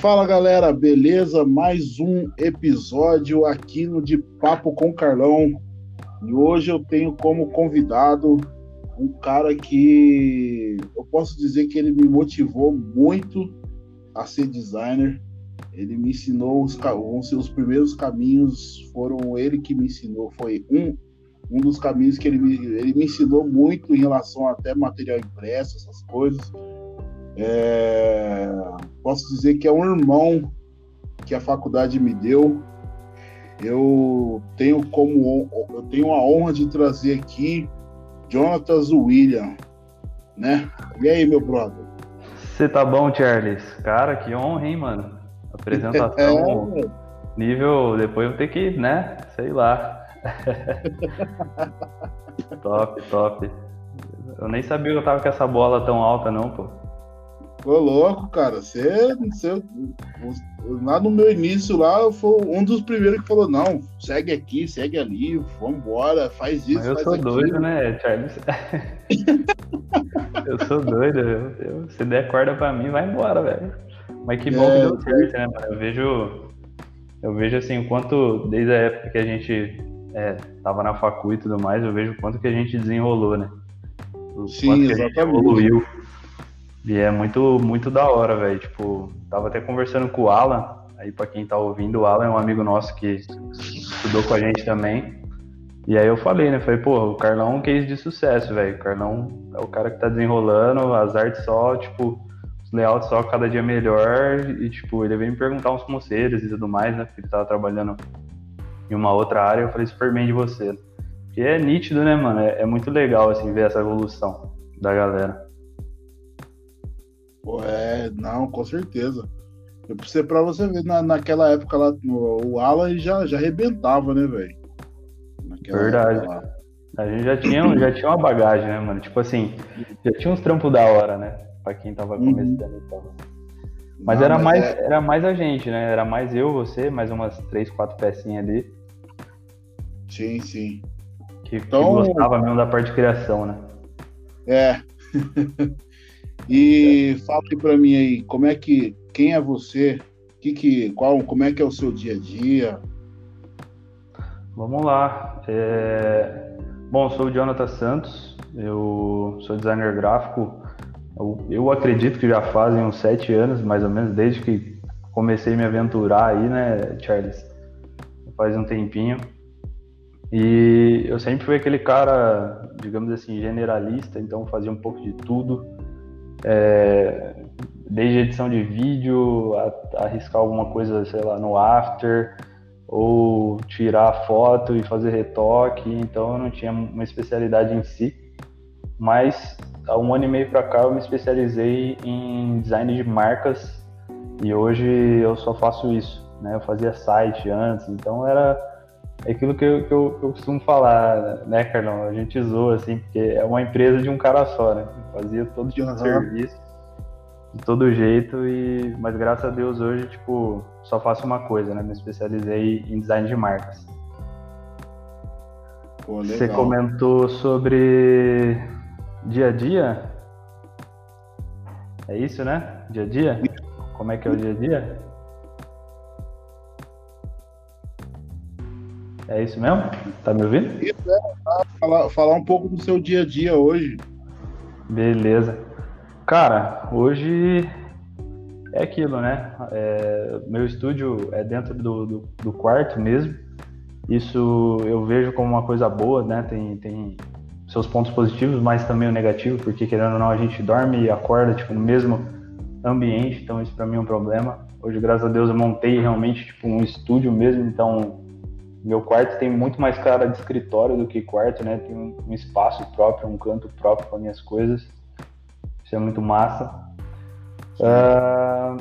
Fala galera, beleza? Mais um episódio aqui no De Papo com Carlão. E hoje eu tenho como convidado um cara que eu posso dizer que ele me motivou muito a ser designer. Ele me ensinou os, os primeiros caminhos, foram ele que me ensinou, foi um, um dos caminhos que ele me, ele me ensinou muito em relação até material impresso, essas coisas. É, posso dizer que é um irmão que a faculdade me deu. Eu tenho como eu tenho a honra de trazer aqui Jonatas William, né? E aí, meu brother? Você tá bom, Charles? Cara, que honra, hein, mano? Apresentação é. nível. Depois eu vou ter que, né? Sei lá. top, top. Eu nem sabia que eu tava com essa bola tão alta, não, pô. Ô, louco, cara. Você, você, lá no meu início lá, foi um dos primeiros que falou, não, segue aqui, segue ali, vambora, faz isso, Mas eu faz sou aquilo. doido, né, Charles? eu sou doido. Eu, eu, se der corda pra mim, vai embora, velho. Mas que bom é, que deu certo, né, mano? Eu vejo, eu vejo assim, o quanto, desde a época que a gente é, tava na facu e tudo mais, eu vejo o quanto que a gente desenrolou, né? O Sim, exatamente. evoluiu. E é muito, muito da hora, velho. Tipo, tava até conversando com o Alan, aí pra quem tá ouvindo, o Alan é um amigo nosso que estudou com a gente também. E aí eu falei, né? Falei, pô, o Carlão é um case de sucesso, velho. O Carlão é o cara que tá desenrolando, as artes só, tipo, os layouts só cada dia melhor. E, tipo, ele veio me perguntar uns conselhos e tudo mais, né? Porque ele tava trabalhando em uma outra área. Eu falei super bem de você. Porque é nítido, né, mano? É, é muito legal, assim, ver essa evolução da galera. Pô, é, não, com certeza. Eu pensei pra você ver, na, naquela época lá, o Alan já, já arrebentava, né, velho? Verdade. A gente já tinha, já tinha uma bagagem, né, mano? Tipo assim, já tinha uns trampos da hora, né? Pra quem tava uhum. começando e tal. Mas, Não, era, mas mais, é... era mais a gente, né? Era mais eu, você, mais umas três, quatro pecinhas ali. Sim, sim. Que, então... que gostava mesmo da parte de criação, né? É. E fala para mim aí, como é que, quem é você? Que que, qual, como é que é o seu dia a dia? Vamos lá. É... Bom, sou o Jonathan Santos, eu sou designer gráfico. Eu, eu acredito que já fazem uns sete anos, mais ou menos, desde que comecei a me aventurar aí, né, Charles? Faz um tempinho. E eu sempre fui aquele cara, digamos assim, generalista, então fazia um pouco de tudo é, desde edição de vídeo, a, arriscar alguma coisa, sei lá, no After, ou tirar foto e fazer retoque, então eu não tinha uma especialidade em si, mas há um ano e meio para cá eu me especializei em design de marcas e hoje eu só faço isso, né? Eu fazia site antes, então era aquilo que eu, que eu, que eu costumo falar, né, Carlão? A gente zoa, assim, porque é uma empresa de um cara só, né? Fazia todo tipo uhum. de serviço, de todo jeito, e mas graças a Deus hoje, tipo, só faço uma coisa, né? Me especializei em design de marcas. Pô, Você comentou sobre dia a dia? É isso, né? Dia a dia? Como é que é o dia a dia? É isso mesmo? Tá me ouvindo? Isso, é. Falar, falar um pouco do seu dia a dia hoje. Beleza. Cara, hoje é aquilo, né? É, meu estúdio é dentro do, do, do, quarto mesmo. Isso eu vejo como uma coisa boa, né? Tem, tem seus pontos positivos, mas também o negativo, porque querendo ou não, a gente dorme e acorda tipo, no mesmo ambiente, então isso para mim é um problema. Hoje, graças a Deus, eu montei realmente tipo, um estúdio mesmo, então meu quarto tem muito mais cara de escritório do que quarto, né? Tem um, espaço próprio, um canto próprio para minhas coisas. Isso é muito massa. Uh,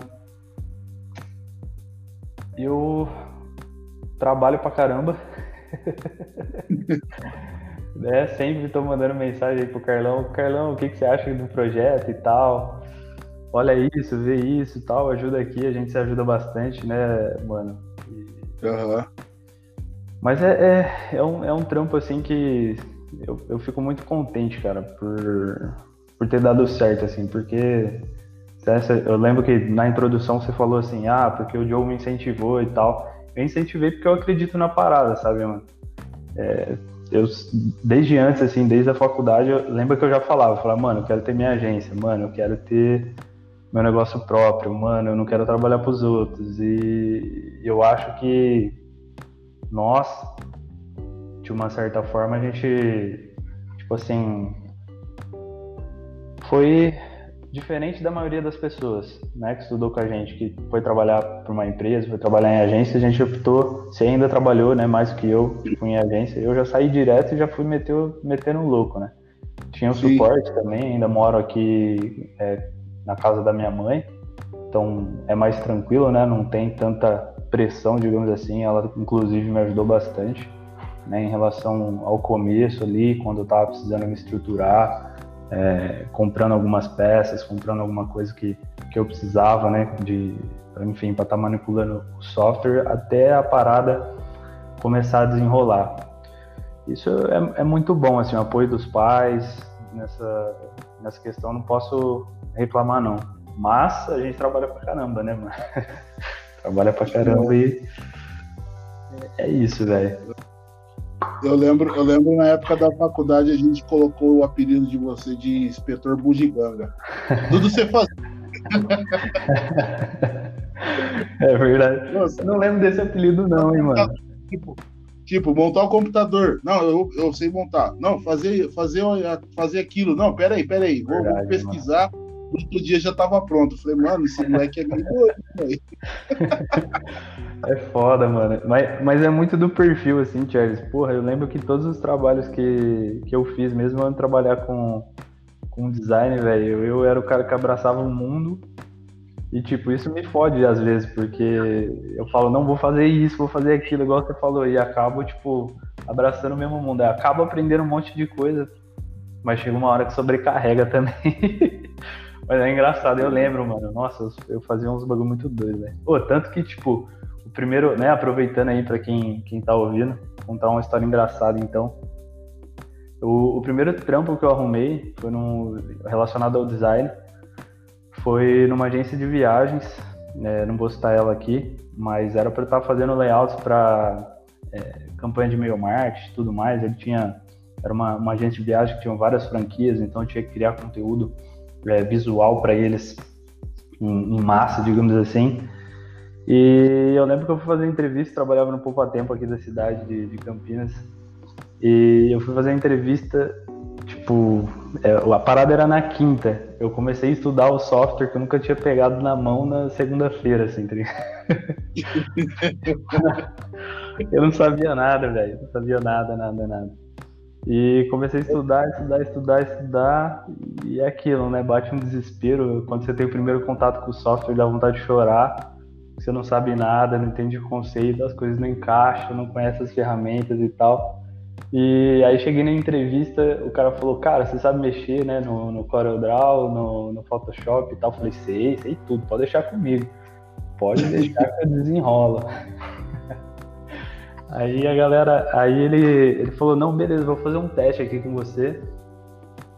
eu trabalho pra caramba. né? Sempre estou mandando mensagem aí pro Carlão. Carlão, o que, que você acha do projeto e tal? Olha isso, vê isso e tal, ajuda aqui, a gente se ajuda bastante, né, mano? Aham. Uhum. Mas é, é, é, um, é um trampo assim que eu, eu fico muito contente, cara, por, por ter dado certo, assim, porque Eu lembro que na introdução você falou assim, ah, porque o Joe me incentivou e tal. Eu incentivei porque eu acredito na parada, sabe, mano? É, eu, desde antes, assim, desde a faculdade, eu lembro que eu já falava, eu falava, mano, eu quero ter minha agência, mano, eu quero ter meu negócio próprio, mano, eu não quero trabalhar pros outros. E eu acho que nós, de uma certa forma, a gente, tipo assim, foi diferente da maioria das pessoas, né, que estudou com a gente, que foi trabalhar para uma empresa, foi trabalhar em agência, a gente optou, você ainda trabalhou, né, mais que eu, fui em agência, eu já saí direto e já fui meter, metendo louco, né. Tinha o um suporte também, ainda moro aqui é, na casa da minha mãe, então é mais tranquilo, né, não tem tanta pressão, digamos assim, ela inclusive me ajudou bastante, né, em relação ao começo ali, quando eu estava precisando me estruturar, é, comprando algumas peças, comprando alguma coisa que, que eu precisava, né, de, enfim, para estar tá manipulando o software até a parada começar a desenrolar. Isso é, é muito bom, assim, o apoio dos pais nessa, nessa questão, não posso reclamar não. Mas a gente trabalha pra caramba, né, mano? trabalha pra caramba e é isso, velho. Eu lembro, eu lembro na época da faculdade a gente colocou o apelido de você de inspetor bugiganga. Tudo você fazia. É verdade. Nossa, não lembro desse apelido não, hein, mano. Tipo, tipo, montar o computador. Não, eu, eu sei montar. Não, fazer, fazer, fazer aquilo. Não, peraí, peraí. Vou, verdade, vou pesquisar. Mano. Outro dia já tava pronto. Falei, mano, esse moleque é meio doido. É foda, mano. Mas, mas é muito do perfil, assim, Charles. Porra, eu lembro que todos os trabalhos que, que eu fiz, mesmo de trabalhar com, com design, velho, eu era o cara que abraçava o mundo. E, tipo, isso me fode às vezes, porque eu falo, não, vou fazer isso, vou fazer aquilo, igual você falou, e acabo, tipo, abraçando o mesmo mundo. Eu acabo aprendendo um monte de coisa, mas chega uma hora que sobrecarrega também. mas é engraçado, eu lembro, mano. Nossa, eu fazia uns bagulho muito doido, velho. Pô, tanto que, tipo, o primeiro, né, aproveitando aí para quem, quem tá ouvindo, contar uma história engraçada então. O, o, primeiro trampo que eu arrumei foi no, relacionado ao design. Foi numa agência de viagens, né, não vou citar ela aqui, mas era para estar fazendo layouts para é, campanha de e-mail marketing tudo mais. Ele tinha, era uma, uma agência de viagem que tinha várias franquias, então tinha que criar conteúdo é, visual para eles em, em massa, digamos assim. E eu lembro que eu fui fazer entrevista, trabalhava no Poupa Tempo aqui da cidade de, de Campinas. E eu fui fazer entrevista, tipo, é, a parada era na quinta. Eu comecei a estudar o software que eu nunca tinha pegado na mão na segunda-feira, assim, tá Eu não sabia nada, velho. Não sabia nada, nada, nada. E comecei a estudar, estudar, estudar, estudar. E é aquilo, né? Bate um desespero. Quando você tem o primeiro contato com o software, dá vontade de chorar você não sabe nada, não entende o conceito, as coisas não encaixam, não conhece as ferramentas e tal. E aí cheguei na entrevista, o cara falou, cara, você sabe mexer, né, no, no CorelDRAW, no, no Photoshop e tal. Eu falei, sei, sei tudo, pode deixar comigo. Pode deixar que eu desenrola. Aí a galera, aí ele, ele falou, não, beleza, vou fazer um teste aqui com você.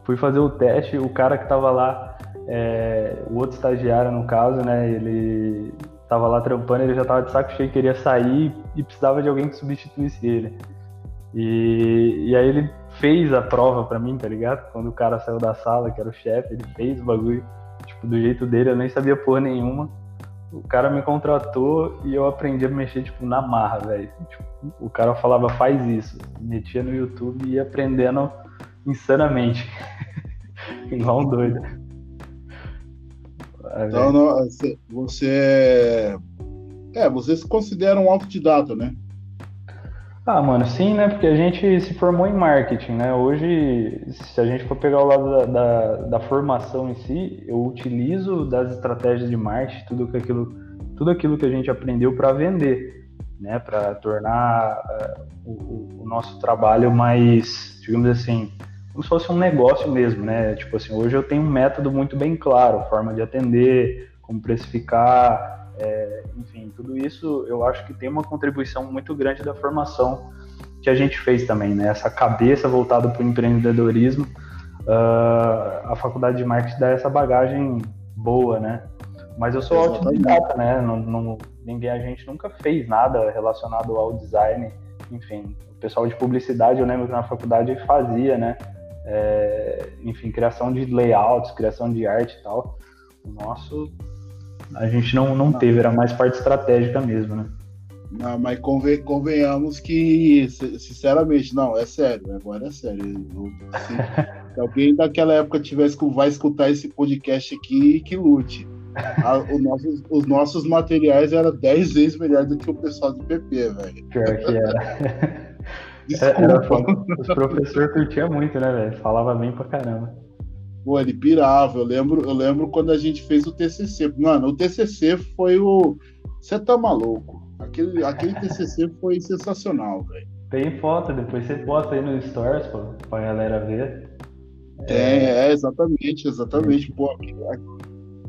Fui fazer o teste, o cara que tava lá, é, o outro estagiário no caso, né, ele tava lá trampando, ele já tava de saco cheio, queria sair e precisava de alguém que substituísse ele. E, e aí ele fez a prova para mim, tá ligado? Quando o cara saiu da sala, que era o chefe, ele fez o bagulho, tipo, do jeito dele, eu nem sabia porra nenhuma. O cara me contratou e eu aprendi a mexer, tipo, na marra, velho. Tipo, o cara falava, faz isso. Metia no YouTube e ia aprendendo insanamente. Igual um doido. Então, não, você é. É, você se considera um autodidata, né? Ah, mano, sim, né? Porque a gente se formou em marketing, né? Hoje, se a gente for pegar o lado da, da, da formação em si, eu utilizo das estratégias de marketing, tudo aquilo, tudo aquilo que a gente aprendeu para vender, né? Para tornar uh, o, o nosso trabalho mais, digamos assim, como se fosse um negócio mesmo, né? Tipo assim, hoje eu tenho um método muito bem claro, forma de atender, como precificar, é, enfim, tudo isso eu acho que tem uma contribuição muito grande da formação que a gente fez também, né? Essa cabeça voltada para o empreendedorismo, uh, a faculdade de marketing dá essa bagagem boa, né? Mas eu sou autodidata, né? Não, não, ninguém, a gente nunca fez nada relacionado ao design. Enfim, o pessoal de publicidade, eu lembro que na faculdade fazia, né? É, enfim, criação de layouts, criação de arte e tal. O nosso, a gente não, não teve, era mais parte estratégica mesmo, né? Não, mas conven, convenhamos que, sinceramente, não, é sério, agora é sério. se, se, alguém daquela época tivesse que vai escutar esse podcast aqui, que lute. A, os nossos materiais eram 10 vezes melhor do que o pessoal do PP, velho. Pior que era. Desculpa. Era, os professores curtiam muito, né, velho? Falava bem pra caramba. Pô, ele pirava. Eu lembro, eu lembro quando a gente fez o TCC. Mano, o TCC foi o. Você tá maluco? Aquele, aquele TCC foi sensacional, velho. Tem foto, depois você posta aí no Stories, pô, pra galera ver. É, é exatamente, exatamente. Pô,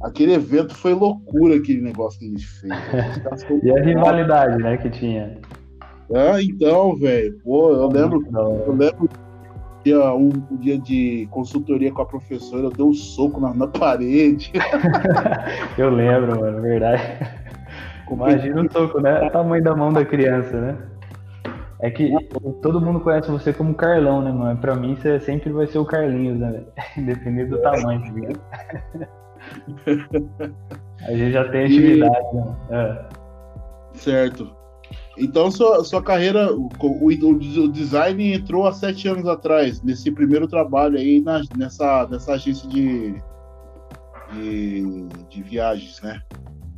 aquele evento foi loucura, aquele negócio que a gente fez. e a rivalidade, né, que tinha. Ah, então, velho. Pô, eu lembro, eu lembro dia, um, um, dia de consultoria com a professora, eu dei um soco na, na parede. eu lembro, mano, verdade. Imagina o soco, né? O tamanho da mão da criança, né? É que todo mundo conhece você como Carlão, né, mano? Pra mim, você sempre vai ser o Carlinhos, né? Independente do tamanho, tá ligado? A gente já tem intimidade, né? É. Certo. Então, sua, sua carreira, o, o, o, design entrou há sete anos atrás, nesse primeiro trabalho aí na, nessa, nessa agência de, de, de, viagens, né?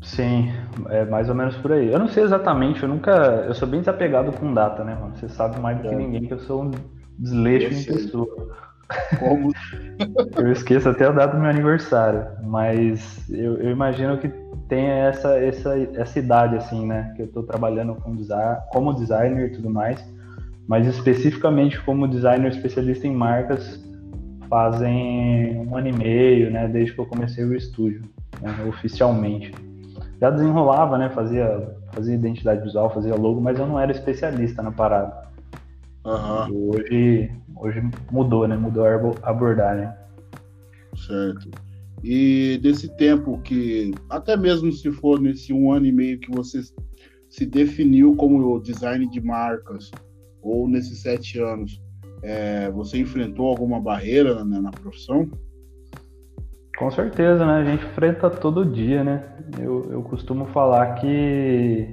Sim, é mais ou menos por aí. Eu não sei exatamente, eu nunca. Eu sou bem desapegado com data, né, mano? Você sabe mais do é. que ninguém que eu sou um desleixo em pessoa. Como? eu esqueço até a data do meu aniversário, mas eu, eu imagino que tem essa, essa, essa idade, assim, né? Que eu estou trabalhando com design, como designer e tudo mais, mas especificamente como designer especialista em marcas fazem um ano e meio, né? Desde que eu comecei o estúdio, né, oficialmente. Já desenrolava, né? Fazia, fazia identidade visual, fazia logo, mas eu não era especialista na parada. Uhum. Hoje, hoje mudou, né? Mudou a abordagem. Certo. E desse tempo que, até mesmo se for nesse um ano e meio que você se definiu como design de marcas, ou nesses sete anos, é, você enfrentou alguma barreira na, na, profissão? Com certeza, né? A gente enfrenta todo dia, né? Eu, eu costumo falar que.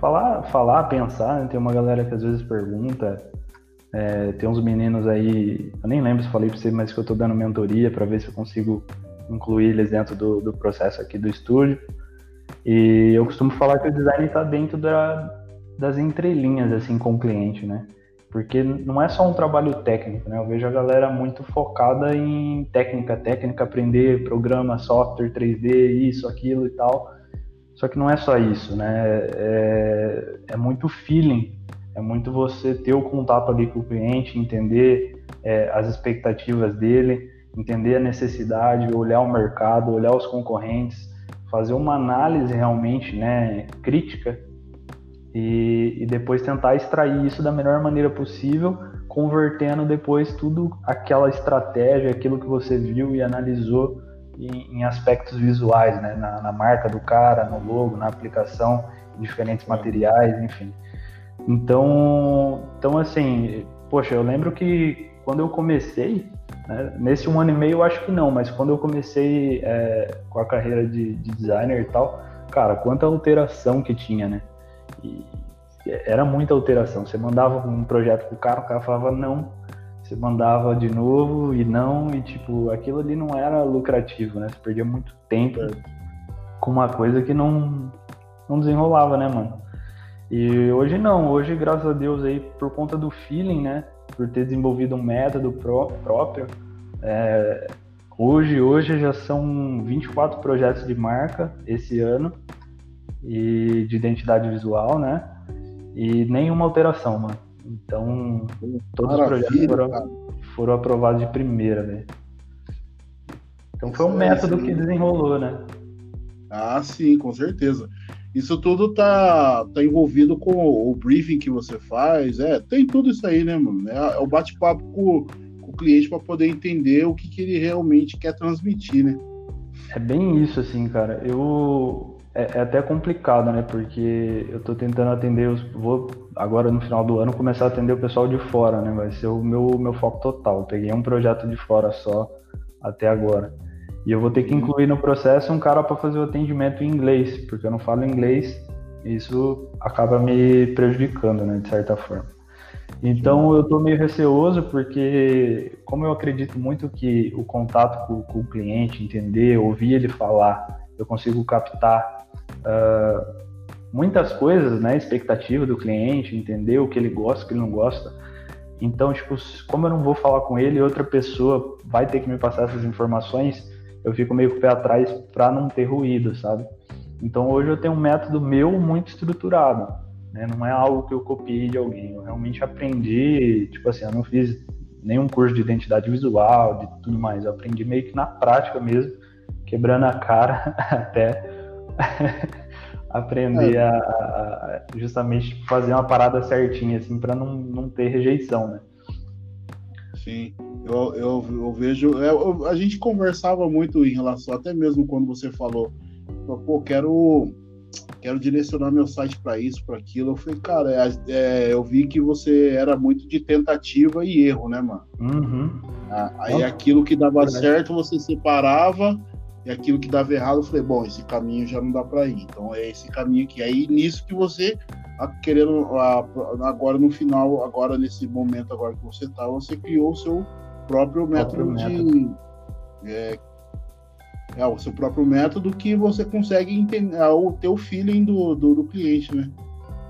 Falar, falar pensar, né? tem uma galera que às vezes pergunta. É, tem uns meninos aí, eu nem lembro se falei pra você, mas que eu tô dando mentoria para ver se eu consigo incluir eles dentro do, do processo aqui do estúdio. E eu costumo falar que o design está dentro da, das entrelinhas, assim, com o cliente, né? Porque não é só um trabalho técnico, né? Eu vejo a galera muito focada em técnica, técnica, aprender programa, software 3D, isso, aquilo e tal. Só que não é só isso, né? É, é muito feeling, é muito você ter o contato ali com o cliente, entender é, as expectativas dele entender a necessidade, olhar o mercado, olhar os concorrentes, fazer uma análise realmente né, crítica e, e, depois tentar extrair isso da melhor maneira possível, convertendo depois tudo aquela estratégia, aquilo que você viu e analisou em, em aspectos visuais, né, na, na, marca do cara, no logo, na aplicação, diferentes materiais, enfim. Então, então assim, poxa, eu lembro que quando eu comecei, né? Nesse um ano e meio eu acho que não, mas quando eu comecei é, com a carreira de, de, designer e tal, cara, quanta alteração que tinha, né? E era muita alteração. Você mandava um projeto pro cara, o cara falava não. Você mandava de novo e não, e tipo, aquilo ali não era lucrativo, né? Você perdia muito tempo com uma coisa que não, não desenrolava, né, mano? E hoje não, hoje, graças a Deus, aí, por conta do feeling, né? por ter desenvolvido um método pró próprio. É, hoje, hoje já são 24 projetos de marca esse ano e de identidade visual, né? E nenhuma alteração, mano. Então, todos Maravilha, os projetos foram, foram, aprovados de primeira, velho. Então foi um método que desenrolou, né? Ah, sim, com certeza. Isso tudo tá, tá envolvido com o briefing que você faz, é, tem tudo isso aí, né, mano? É, é o bate-papo com, com, o cliente para poder entender o que, que ele realmente quer transmitir, né? É bem isso, assim, cara. Eu. É, é, até complicado, né? Porque eu tô tentando atender os. Vou agora no final do ano começar a atender o pessoal de fora, né? Vai ser o meu, meu foco total. Eu peguei um projeto de fora só até agora. E eu vou ter que incluir no processo um cara para fazer o atendimento em inglês, porque eu não falo inglês, isso acaba me prejudicando, né, de certa forma. Então eu estou meio receoso porque, como eu acredito muito que o contato com, com, o cliente, entender, ouvir ele falar, eu consigo captar uh, muitas coisas, né, expectativa do cliente, entender o que ele gosta, o que ele não gosta. Então, tipo, como eu não vou falar com ele, outra pessoa vai ter que me passar essas informações, eu fico meio com o pé atrás para não ter ruído, sabe? Então hoje eu tenho um método meu muito estruturado, né? Não é algo que eu copiei de alguém, eu realmente aprendi, tipo assim, eu não fiz nenhum curso de identidade visual, de tudo mais, eu aprendi meio que na prática mesmo, quebrando a cara até aprender é. a, a, justamente fazer uma parada certinha, assim, para não, não ter rejeição, né? Sim, eu, eu, eu vejo. Eu, a gente conversava muito em relação, até mesmo quando você falou, pô, quero, quero direcionar meu site para isso, para aquilo. Eu falei, cara, é, é, eu vi que você era muito de tentativa e erro, né, mano? Uhum. Ah, aí aquilo que dava certo você separava e aquilo que dava errado eu falei, bom, esse caminho já não dá para ir. Então é esse caminho aqui. Aí nisso que você querendo agora no final, agora nesse momento agora que você está, você criou o seu próprio método, próprio método. de é, é, o seu próprio método que você consegue entender é, o teu feeling do, do, do, cliente, né?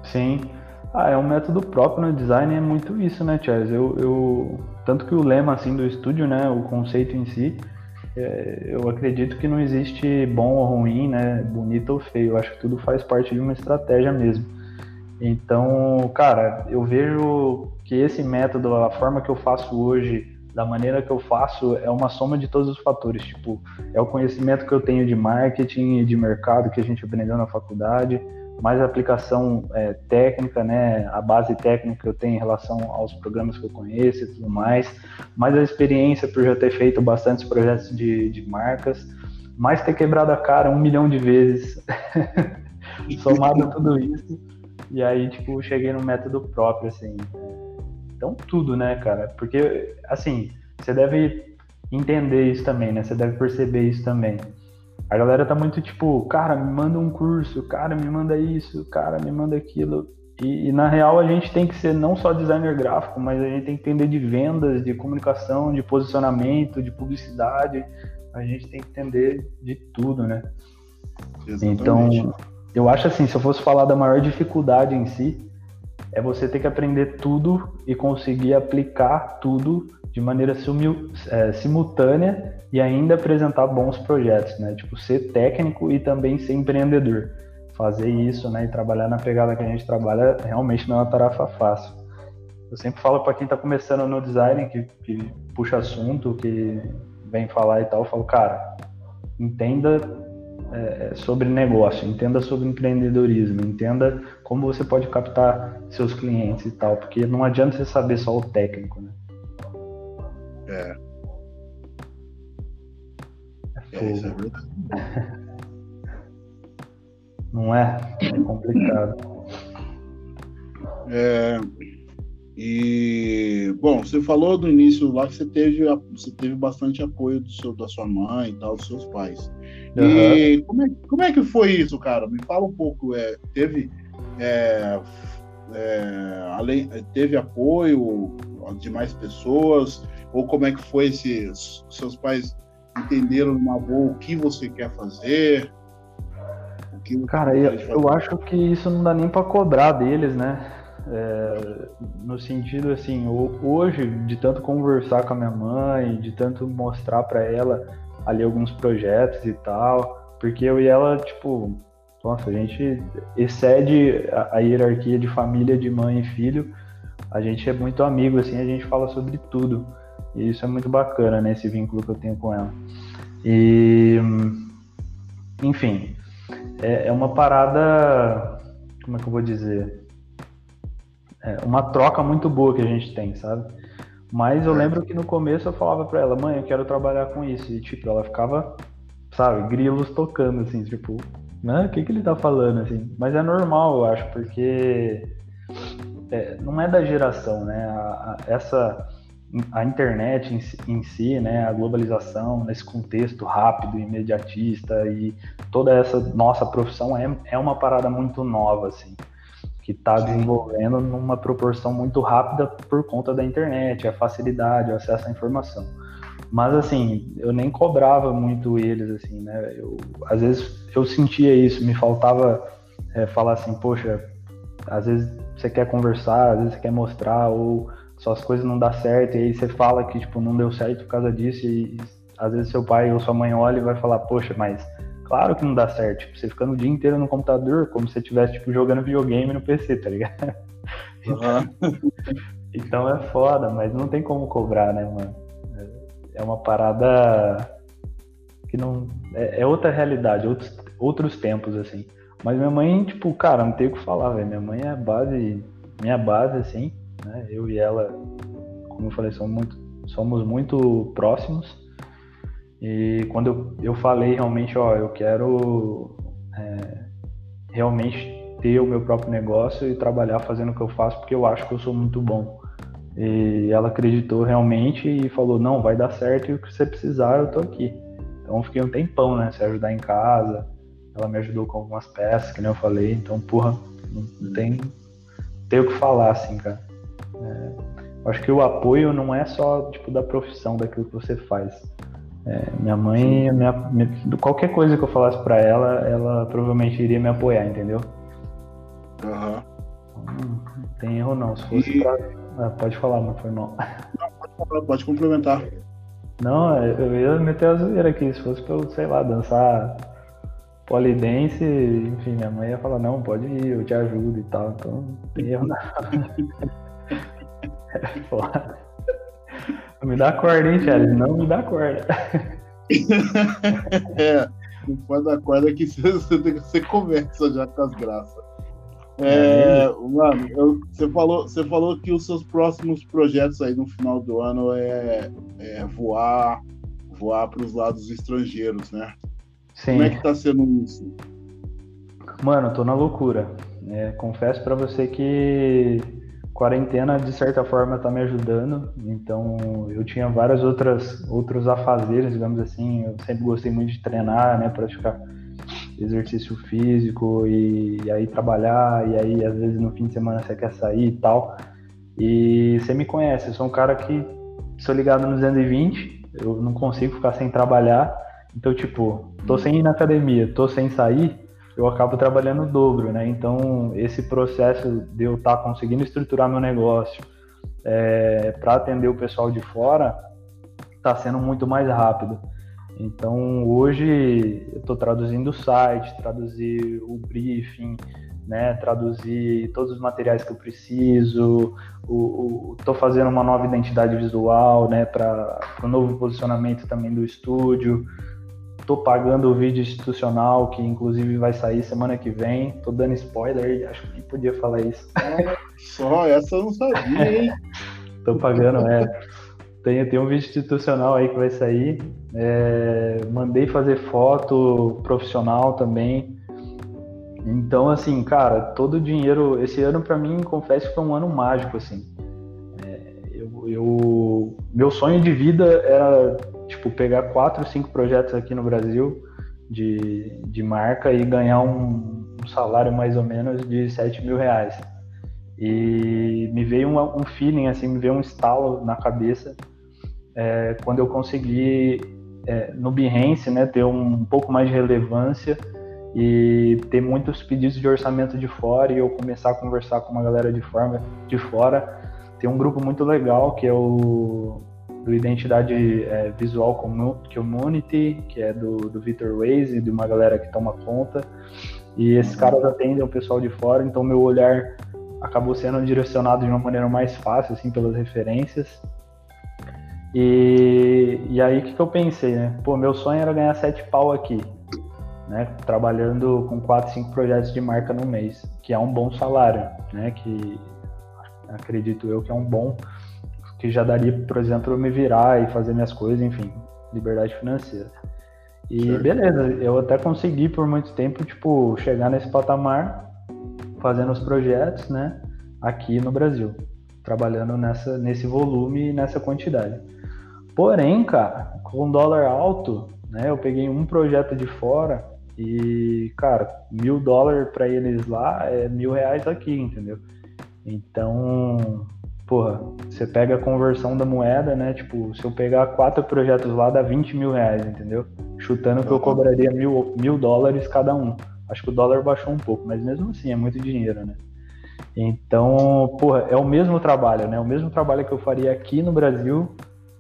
Sim. Ah, é um método próprio no design, é muito isso, né, Charles? Eu, eu, tanto que o lema assim do estúdio, né, o conceito em si, eu acredito que não existe bom ou ruim, né, bonito ou feio. Eu acho que tudo faz parte de uma estratégia mesmo. Então, cara, eu vejo que esse método, a forma que eu faço hoje, da maneira que eu faço, é uma soma de todos os fatores. Tipo, é o conhecimento que eu tenho de marketing de mercado que a gente aprendeu na faculdade, mais aplicação é, técnica, né, a base técnica que eu tenho em relação aos programas que eu conheço e tudo mais, mais a experiência por já ter feito bastantes projetos de, de marcas, mais ter quebrado a cara um milhão de vezes, somado tudo isso e aí, tipo, cheguei no método próprio, assim. Então, tudo, né, cara? Porque, assim, você deve entender isso também, né? Você deve perceber isso também. A galera tá muito tipo, cara, me manda um curso, cara, me manda isso, cara, me manda aquilo. E, e, na real a gente tem que ser não só designer gráfico, mas a gente tem que entender de vendas, de comunicação, de posicionamento, de publicidade. A gente tem que entender de tudo, né? Exatamente. Então, eu acho assim, se eu fosse falar da maior dificuldade em si, é você ter que aprender tudo e conseguir aplicar tudo de maneira é, simultânea e ainda apresentar bons projetos, né? Tipo, ser técnico e também ser empreendedor. Fazer isso, né? E trabalhar na pegada que a gente trabalha realmente não é uma tarefa fácil. Eu sempre falo para quem está começando no design, que, que puxa assunto, que vem falar e tal, eu falo, cara, entenda é, sobre negócio, entenda sobre empreendedorismo, entenda como você pode captar seus clientes e tal, porque não adianta você saber só o técnico, né? É. É, é isso é verdade. não é? É complicado. É, e bom, você falou do início lá que você teve, você teve bastante apoio do seu, da sua mãe e tal, dos seus pais. Uhum. E como é, como é que foi isso, cara? Me fala um pouco. É, teve, é, é, além, teve apoio de mais pessoas? Ou como é que foi esse. Seus pais entenderam numa boa o que você quer fazer? Cara, eu, eu acho que isso não dá nem para cobrar deles, né? É, no sentido assim, hoje, de tanto conversar com a minha mãe, de tanto mostrar para ela ali alguns projetos e tal, porque eu e ela, tipo, nossa, a gente excede a, a hierarquia de família, de mãe e filho, a gente é muito amigo, assim, a gente fala sobre tudo, e isso é muito bacana, né, esse vínculo que eu tenho com ela. E, enfim, é, é uma parada, como é que eu vou dizer? É uma troca muito boa que a gente tem, sabe? Mas eu lembro que no começo eu falava para ela, mãe, eu quero trabalhar com isso. E tipo, ela ficava sabe, grilos tocando, assim, tipo, né? O que, que ele tá falando, assim? Mas é normal, eu acho, porque é, não é da geração, né? A, a, essa a internet em si, em si, né, a globalização nesse contexto rápido, imediatista e toda essa nossa profissão é, é uma parada muito nova, assim, que está desenvolvendo numa proporção muito rápida por conta da internet, a facilidade, o acesso à informação. Mas assim, eu nem cobrava muito eles, assim, né? Eu, às vezes eu sentia isso, me faltava é, falar assim, poxa, às vezes você quer conversar, às vezes você quer mostrar, ou suas coisas não dá certo, e aí você fala que tipo, não deu certo por causa disso, e às vezes seu pai ou sua mãe olha e vai falar, poxa, mas claro que não dá certo. Tipo, você ficando o dia inteiro no computador, como se você estivesse tipo, jogando videogame no PC, tá ligado? Uhum. então é foda, mas não tem como cobrar, né, mano? É uma parada que não. É, é outra realidade, outros, outros tempos, assim. Mas minha mãe, tipo, cara, não tem o que falar, velho. Minha mãe é a base, minha base, assim, né? Eu e ela, como eu falei, somos muito, somos muito próximos. E quando eu, eu falei realmente, ó, eu quero é, realmente ter o meu próprio negócio e trabalhar fazendo o que eu faço, porque eu acho que eu sou muito bom. E ela acreditou realmente e falou: não, vai dar certo e o que você precisar, eu tô aqui. Então fiquei um tempão, né? Se ajudar em casa. Ela me ajudou com algumas peças, que nem eu falei. Então, porra, não tem, tem o que falar, assim, cara. É, acho que o apoio não é só, tipo, da profissão, daquilo que você faz. É, minha mãe, minha, minha, qualquer coisa que eu falasse para ela, ela provavelmente iria me apoiar, entendeu? Aham. Uhum. Não tem erro não. Se fosse e... pra ah, pode falar, não foi mal. Não, pode, pode complementar. Não, eu ia meter a zoeira aqui. Se fosse pra eu, sei lá, dançar polidense, enfim, minha mãe ia falar, não, pode ir, eu te ajudo e tal. Então, não tem erro não. é foda. Não me dá corda, hein, Charles? Não me dá corda. é, não pode dar corda que você, começa já com as graças. É, mano, eu, você, falou, você falou que os seus próximos projetos aí no final do ano é, é voar voar para os lados estrangeiros, né? Sim. Como é que tá sendo isso? Mano, eu tô na loucura. É, confesso para você que quarentena de certa forma tá me ajudando. Então eu tinha várias outras outros afazeres, digamos assim. Eu sempre gostei muito de treinar, né, praticar exercício físico e, e, aí trabalhar, e aí às vezes no fim de semana você quer sair e tal. E você me conhece, eu sou um cara que sou ligado no 220, eu não consigo ficar sem trabalhar. Então, tipo, tô sem ir na academia, tô sem sair, eu acabo trabalhando o dobro, né? Então, esse processo de eu estar tá conseguindo estruturar meu negócio é, para atender o pessoal de fora está sendo muito mais rápido. Então, hoje eu estou traduzindo o site, traduzir o briefing, né, traduzir todos os materiais que eu preciso, estou fazendo uma nova identidade visual, né, para o novo posicionamento também do estúdio. Estou pagando o vídeo institucional, que inclusive vai sair semana que vem. Estou dando spoiler, acho que podia falar isso. Só essa eu não sabia, hein? Estou pagando, é. Tem, tem um vídeo institucional aí que vai sair. É, mandei fazer foto profissional também. Então, assim, cara, todo o dinheiro. Esse ano, para mim, confesso que foi um ano mágico, assim. É, eu, eu, meu sonho de vida era, tipo, pegar quatro, cinco projetos aqui no Brasil de, de marca e ganhar um, um salário mais ou menos de 7 mil reais. E me veio um, um feeling, assim, me veio um estalo na cabeça é, quando eu consegui é, no Behance né, ter um, um pouco mais de relevância e ter muitos pedidos de orçamento de fora e eu começar a conversar com uma galera de, forma, de fora. Tem um grupo muito legal que é o do Identidade é, Visual Community, que é do, do Victor Waze e de uma galera que toma conta. E esses uhum. caras atendem o pessoal de fora, então meu olhar acabou sendo direcionado de uma maneira mais fácil, assim, pelas referências. E, e aí o que, que eu pensei, né? Pô, meu sonho era ganhar sete pau aqui, né? Trabalhando com quatro, cinco projetos de marca no mês, que é um bom salário, né? Que acredito eu que é um bom, que já daria, por exemplo, eu me virar e fazer minhas coisas, enfim, liberdade financeira. E certo. beleza, eu até consegui por muito tempo, tipo, chegar nesse patamar fazendo os projetos, né, aqui no Brasil, trabalhando nessa, nesse volume e nessa quantidade. Porém, cara, com dólar alto, né, eu peguei um projeto de fora e, cara, mil dólares para eles lá é mil reais aqui, entendeu? Então, porra, você pega a conversão da moeda, né? Tipo, se eu pegar quatro projetos lá, dá 20 mil reais, entendeu? Chutando que eu cobraria mil, mil dólares cada um. Acho que o dólar baixou um pouco, mas mesmo assim é muito dinheiro, né? Então, porra, é o mesmo trabalho, né? O mesmo trabalho que eu faria aqui no Brasil,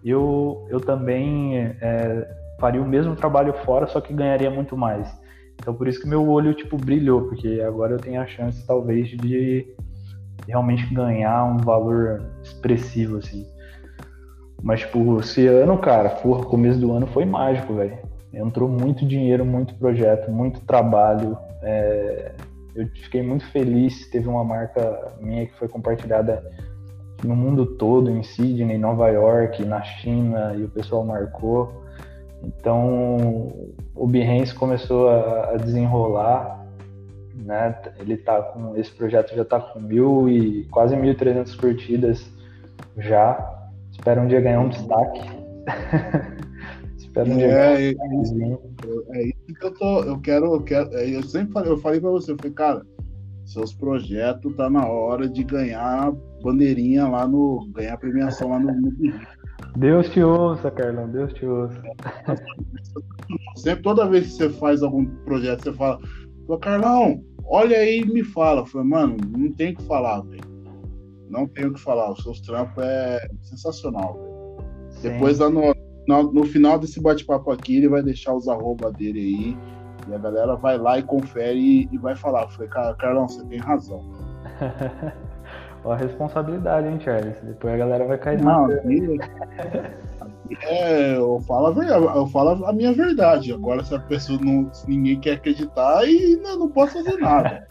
eu, eu também é, faria o mesmo trabalho fora, só que ganharia muito mais. Então, por isso que meu olho, tipo, brilhou, porque agora eu tenho a chance, talvez, de realmente ganhar um valor expressivo, assim. Mas, tipo, esse ano, cara, porra, começo do ano foi mágico, velho. Entrou muito dinheiro, muito projeto, muito trabalho. É... Eu fiquei muito feliz. Teve uma marca minha que foi compartilhada no mundo todo, em Sydney, Nova York, na China, e o pessoal marcou. Então, o Behance começou a desenrolar né? Ele tá com esse projeto já está com mil e quase 1.300 curtidas já. Espero um dia ganhar um destaque. Espero um dia é, ganhar um é, é isso que eu tô, eu quero, eu quero, é, eu sempre falei, eu falei para você, eu falei, cara, seus projetos tá na hora de ganhar bandeirinha lá no, ganhar premiação lá no, no Deus te ouça, Carlão, Deus te ouça. Sempre, toda vez que você faz algum projeto, você fala, Carlão, olha aí e me fala. Eu falei, mano, não tem o que falar, velho. Não tem o que falar. Os seus trampos é sensacional, velho. Depois, lá no, no, no, final desse bate-papo aqui, ele vai deixar os arroba dele aí. E a galera vai lá e confere e, e vai falar. Eu falei, cara, Carlão, você tem razão. Ó a responsabilidade, hein, Charles? Depois a galera vai cair Não, aqui, é, eu falo, a verdade, eu falo a minha verdade. Agora, se a pessoa não. Ninguém quer acreditar, e não, não posso fazer nada.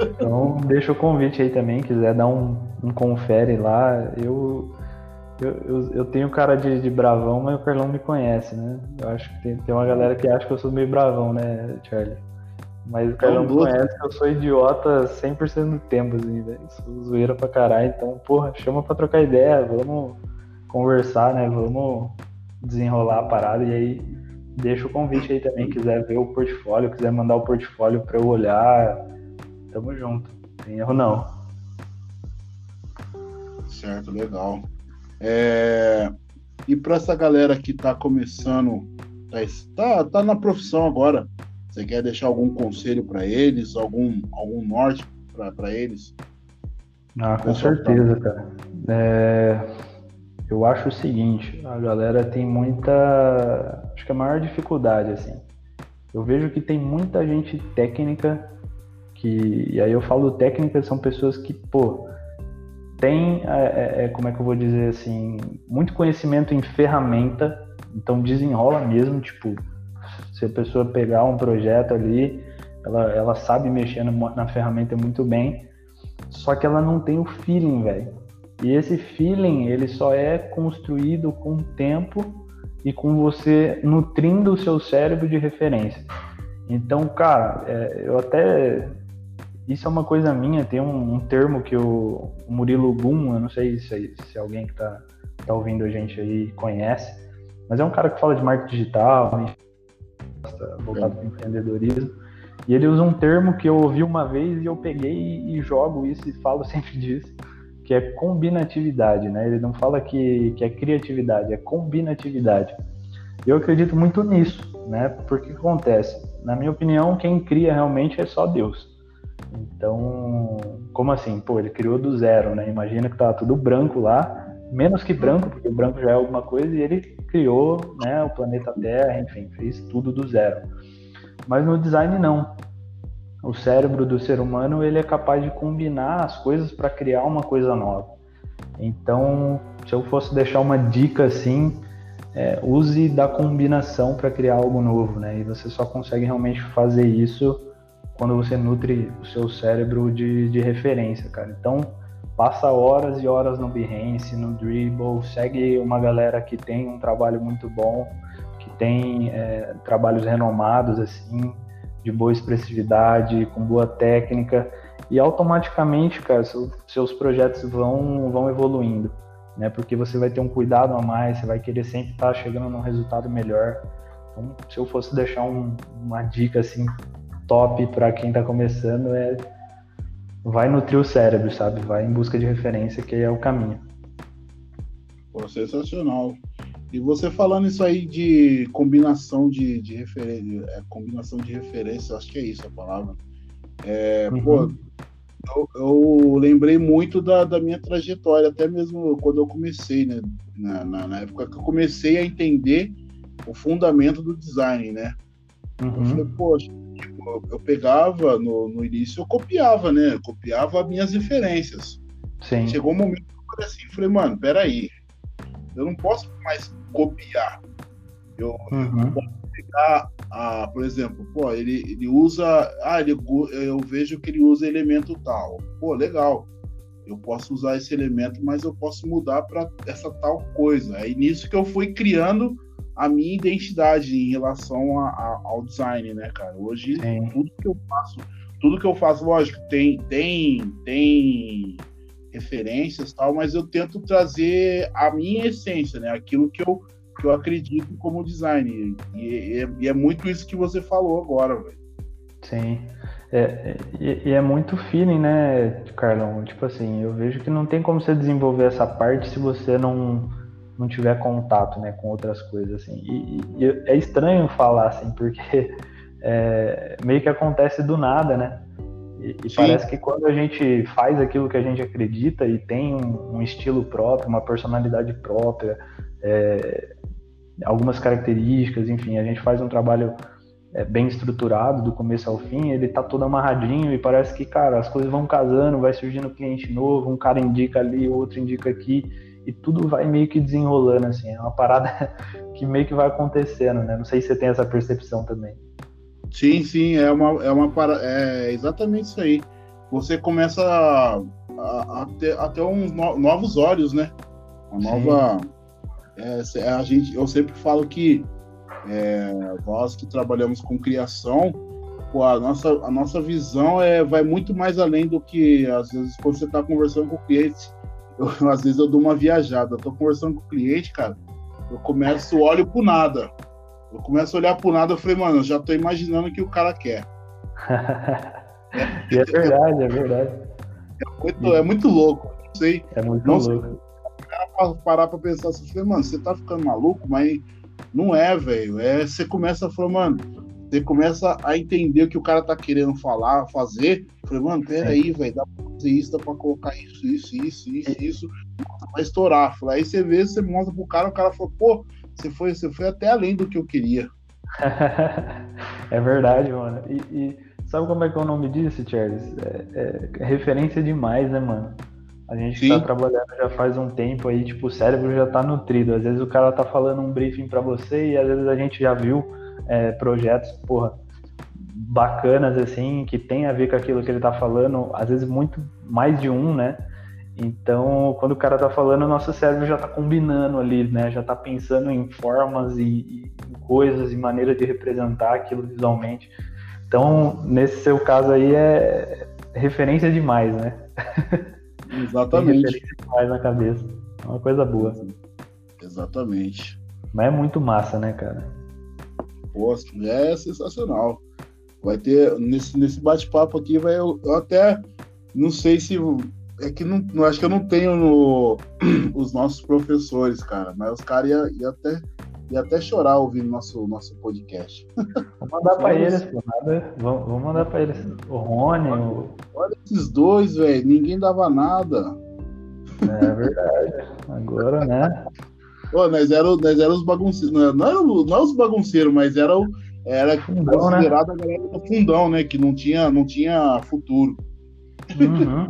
Então, deixa o convite aí também, quiser dar um, um confere lá. Eu, eu, eu, eu, tenho cara de, de, bravão, mas o Carlão me conhece, né? Eu acho que tem, tem uma galera que acha que eu sou meio bravão, né, Charlie? Mas o Carlão me conhece que eu sou idiota 100% do tempo, assim, velho. Sou zoeira pra caralho. Então, porra, chama pra trocar ideia, vamos conversar, né? Vamos desenrolar a parada e aí deixa o convite aí também, quiser ver o portfólio, quiser mandar o portfólio para eu olhar, tamo junto. Tem erro não. Certo, legal. É... E para essa galera que tá começando, tá, tá na profissão agora, você quer deixar algum conselho para eles, algum, algum norte para eles? Ah, com certeza, cara. É eu acho o seguinte, a galera tem muita, acho que a maior dificuldade assim. Eu vejo que tem muita gente técnica que, e aí eu falo técnica são pessoas que, pô, tem, é, é, é, como é que eu vou dizer assim, muito conhecimento em ferramenta, então desenrola mesmo, tipo, se a pessoa pegar um projeto ali, ela, ela sabe mexer na, na ferramenta muito bem, só que ela não tem o feeling, velho. E esse feeling, ele só é construído com o tempo e com você nutrindo o seu cérebro de referência. Então, cara, é, eu até. Isso é uma coisa minha, tem um, um termo que o, o Murilo Gum, eu não sei se, se alguém que está tá ouvindo a gente aí conhece, mas é um cara que fala de marketing digital, voltado para empreendedorismo. E ele usa um termo que eu ouvi uma vez e eu peguei e jogo isso e falo sempre disso que é combinatividade, né? Ele não fala que, que é criatividade, é combinatividade. Eu acredito muito nisso, né? Porque que acontece? Na minha opinião, quem cria realmente é só Deus. Então, como assim? Pô, ele criou do zero, né? Imagina que tá tudo branco lá, menos que branco, porque o branco já é alguma coisa, e ele criou, né, o planeta Terra, enfim, fez tudo do zero. Mas no design não o cérebro do ser humano ele é capaz de combinar as coisas para criar uma coisa nova. Então, se eu fosse deixar uma dica assim, é, use da combinação para criar algo novo, né? E você só consegue realmente fazer isso quando você nutre o seu cérebro de, de referência, cara. Então, passa horas e horas no Behance, no Dribble, segue uma galera que tem um trabalho muito bom, que tem é, trabalhos renomados, assim, de boa expressividade, com boa técnica, e automaticamente, cara, seus projetos vão, vão evoluindo, né? Porque você vai ter um cuidado a mais, você vai querer sempre estar chegando num resultado melhor. Então, se eu fosse deixar um, uma dica assim top para quem está começando é vai nutrir o cérebro, sabe? Vai em busca de referência, que é o caminho. Pô, sensacional. E você falando isso aí de combinação de, de referência, é, combinação de referência, acho que é isso a palavra. É, uhum. Pô, eu, eu, lembrei muito da, da minha trajetória, até mesmo quando eu comecei, né? Na, na, na época que eu comecei a entender o fundamento do design, né? Uhum. Eu falei, poxa, tipo, eu pegava no, no início, eu copiava, né? Eu copiava minhas referências. Sim. Chegou um momento que eu falei assim, falei, mano, peraí, eu não posso mais copiar. Eu, uhum. eu posso pegar, ah, por exemplo, pô, ele, ele usa, ah, ele, eu vejo que ele usa elemento tal. Pô, legal. Eu posso usar esse elemento, mas eu posso mudar para essa tal coisa. É nisso que eu fui criando a minha identidade em relação a, a, ao design, né, cara? Hoje, Sim. tudo que eu faço, tudo que eu faço, lógico, tem, tem, tem referências tal, mas eu tento trazer a minha essência, né? Aquilo que eu, que eu acredito como design. E, e, e é muito isso que você falou agora, velho. Sim. É, e, e, é muito feeling, né, Carlão? Tipo assim, eu vejo que não tem como você desenvolver essa parte se você não, não tiver contato, né, com outras coisas, assim. E, e é estranho falar, assim, porque é, meio que acontece do nada, né? E, e parece que quando a gente faz aquilo que a gente acredita e tem um, um estilo próprio, uma personalidade própria, é, algumas características, enfim, a gente faz um trabalho é, bem estruturado do começo ao fim, ele tá todo amarradinho e parece que, cara, as coisas vão casando, vai surgindo cliente novo, um cara indica ali, outro indica aqui, e tudo vai meio que desenrolando, assim, é uma parada que meio que vai acontecendo, né? Não sei se você tem essa percepção também. Sim, sim, é uma, é uma é exatamente isso aí. Você começa a, a, a, ter, a ter uns no, novos olhos, né? Uma nova. É, a gente, eu sempre falo que é, nós que trabalhamos com criação, pô, a, nossa, a nossa visão é, vai muito mais além do que, às vezes, quando você está conversando com o cliente, eu, às vezes eu dou uma viajada. Eu tô conversando com o cliente, cara, eu começo, olho pro nada. Eu começo a olhar pro nada, eu falei, mano, eu já tô imaginando o que o cara quer. e é verdade, é verdade. É muito, é muito louco, não sei. É muito não louco. Sei, o cara parar pra pensar assim, falei, mano, você tá ficando maluco, mas não é, velho. É, você começa a falar, mano, você começa a entender o que o cara tá querendo falar, fazer. Eu falei, mano, peraí, velho, dá pra fazer isso, dá pra colocar isso, isso, isso, isso, isso, vai estourar. Falei, aí você vê, você mostra pro cara, o cara falou, pô, você foi, você foi até além do que eu queria. é verdade, mano. E, e, sabe como é que é o nome disso, Charles? É, é, referência demais, né, mano? A gente Sim. tá trabalhando já faz um tempo aí, tipo, o cérebro já tá nutrido. Às vezes o cara tá falando um briefing para você e às vezes a gente já viu é, projetos, porra, bacanas, assim, que tem a ver com aquilo que ele tá falando, às vezes muito mais de um, né? Então, quando o cara tá falando, o nosso cérebro já tá combinando ali, né? Já tá pensando em formas e, e coisas e maneira de representar aquilo visualmente. Então, nesse seu caso aí, é referência demais, né? Exatamente. referência demais na cabeça. É uma coisa boa. Exatamente. Mas é muito massa, né, cara? Pô, é sensacional. Vai ter, nesse, nesse bate-papo aqui, vai, eu, eu até não sei se é que não, não, acho que eu não tenho no, os nossos professores, cara, mas os caras iam ia até, ia até chorar ouvindo nosso, nosso podcast. Vou mandar pra eles, pô, nada. Vamos, vamos mandar pra eles. O Rony. Olha, o... olha esses dois, velho. Ninguém dava nada. É verdade. Agora, né? Pô, nós éramos nós era os bagunceiros. Não, não, era, não era os bagunceiros, mas era, era fundão, considerado né? a galera do fundão, né? Que não tinha, não tinha futuro. Uhum.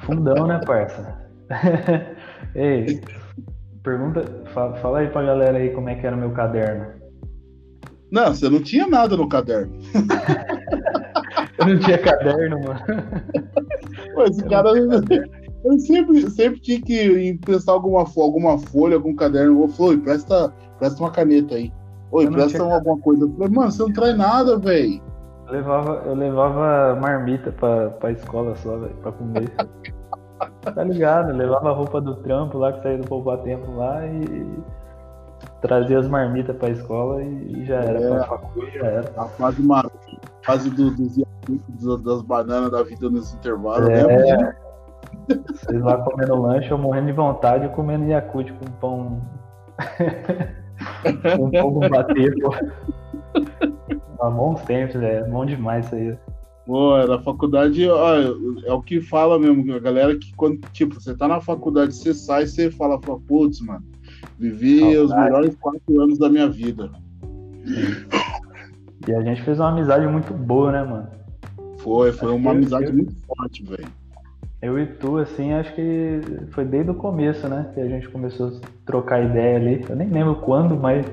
Fundão, né, parça? Ei, pergunta, fala, fala aí pra galera aí como é que era o meu caderno. Não, você não tinha nada no caderno. eu não tinha caderno, mano. Pô, esse eu cara. Eu sempre, sempre tinha que emprestar alguma, alguma folha, algum caderno. Eu falei, presta, presta uma caneta aí. Oi, presta alguma coisa. Eu falei, mano, você não traz nada, velho. Eu levava, eu levava marmita pra, pra escola só, velho, pra comer. tá ligado? Eu levava a roupa do trampo lá, que saía do poupar tempo lá e trazia as marmitas pra escola e, e já era. É, pra já era. A fase, uma, fase do, dos, das bananas da vida nos intervalos, é, né? Vocês lá comendo lanche, eu morrendo de vontade, eu comendo Yakut com pão. com pão bater, pô. Há bons tempos, é bom demais isso aí. Pô, na faculdade, ó, é o que fala mesmo, a galera que quando, tipo, você tá na faculdade, você sai, você fala, putz, mano, vivi Saudade. os melhores quatro anos da minha vida. E a gente fez uma amizade muito boa, né, mano? Foi, foi acho uma amizade eu, muito forte, velho. Eu e tu, assim, acho que foi desde o começo, né? Que a gente começou a trocar ideia ali. Eu nem lembro quando, mas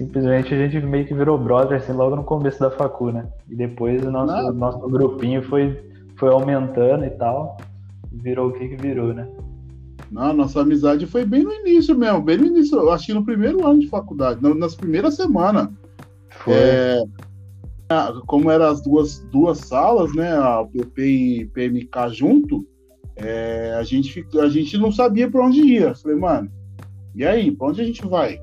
simplesmente a gente meio que virou brother, assim, logo no começo da facu, né? E depois o nosso, nosso grupinho foi, foi aumentando e tal. Virou o que que virou, né? Não, nossa amizade foi bem no início mesmo, bem no início, eu acho que no primeiro ano de faculdade, nas primeiras semanas. Foi. É, como eram as duas, duas salas, né, a PP e PMK junto, é, a, gente, a gente não sabia para onde ia. Falei, mano, e aí, para onde a gente vai?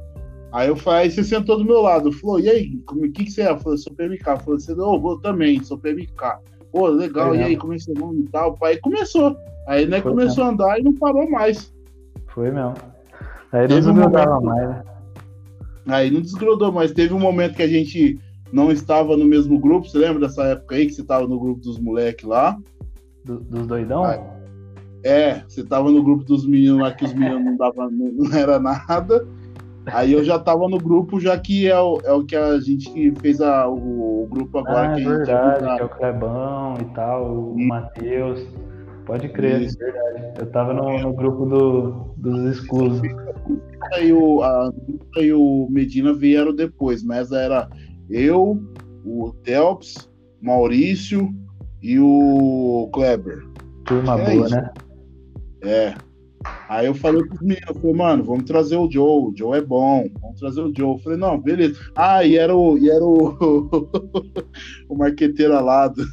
Aí eu falei, aí você sentou do meu lado, falou, e aí, o que, que você é? Eu falei, sou PMK. Falou, você não, vou também, sou PMK. Pô, legal, Foi e aí, como é seu nome e tal? Aí começou. Aí né, Foi começou mesmo. a andar e não parou mais. Foi mesmo. Aí não desgrudava um mais, né? Aí não desgrudou mais. Teve um momento que a gente não estava no mesmo grupo. Você lembra dessa época aí que você estava no grupo dos moleques lá? Do, dos doidão? Aí, é, você estava no grupo dos meninos lá que os meninos não davam, não era nada. Aí eu já tava no grupo, já que é o, é o que a gente fez a, o, o grupo agora. Ah, que é verdade, que é o Clebão e tal, o Matheus. Pode crer, Isso. é verdade. Eu tava no, no grupo do, dos exclusos. Aí o, a, aí o Medina vieram depois, mas era eu, o Telps, Maurício e o Kleber. Turma é boa, isso. né? É. Aí eu falei pros meninos, falei, mano, vamos trazer o Joe, o Joe é bom, vamos trazer o Joe. Eu falei, não, beleza. Ah, e era o, e era o, o marqueteiro alado.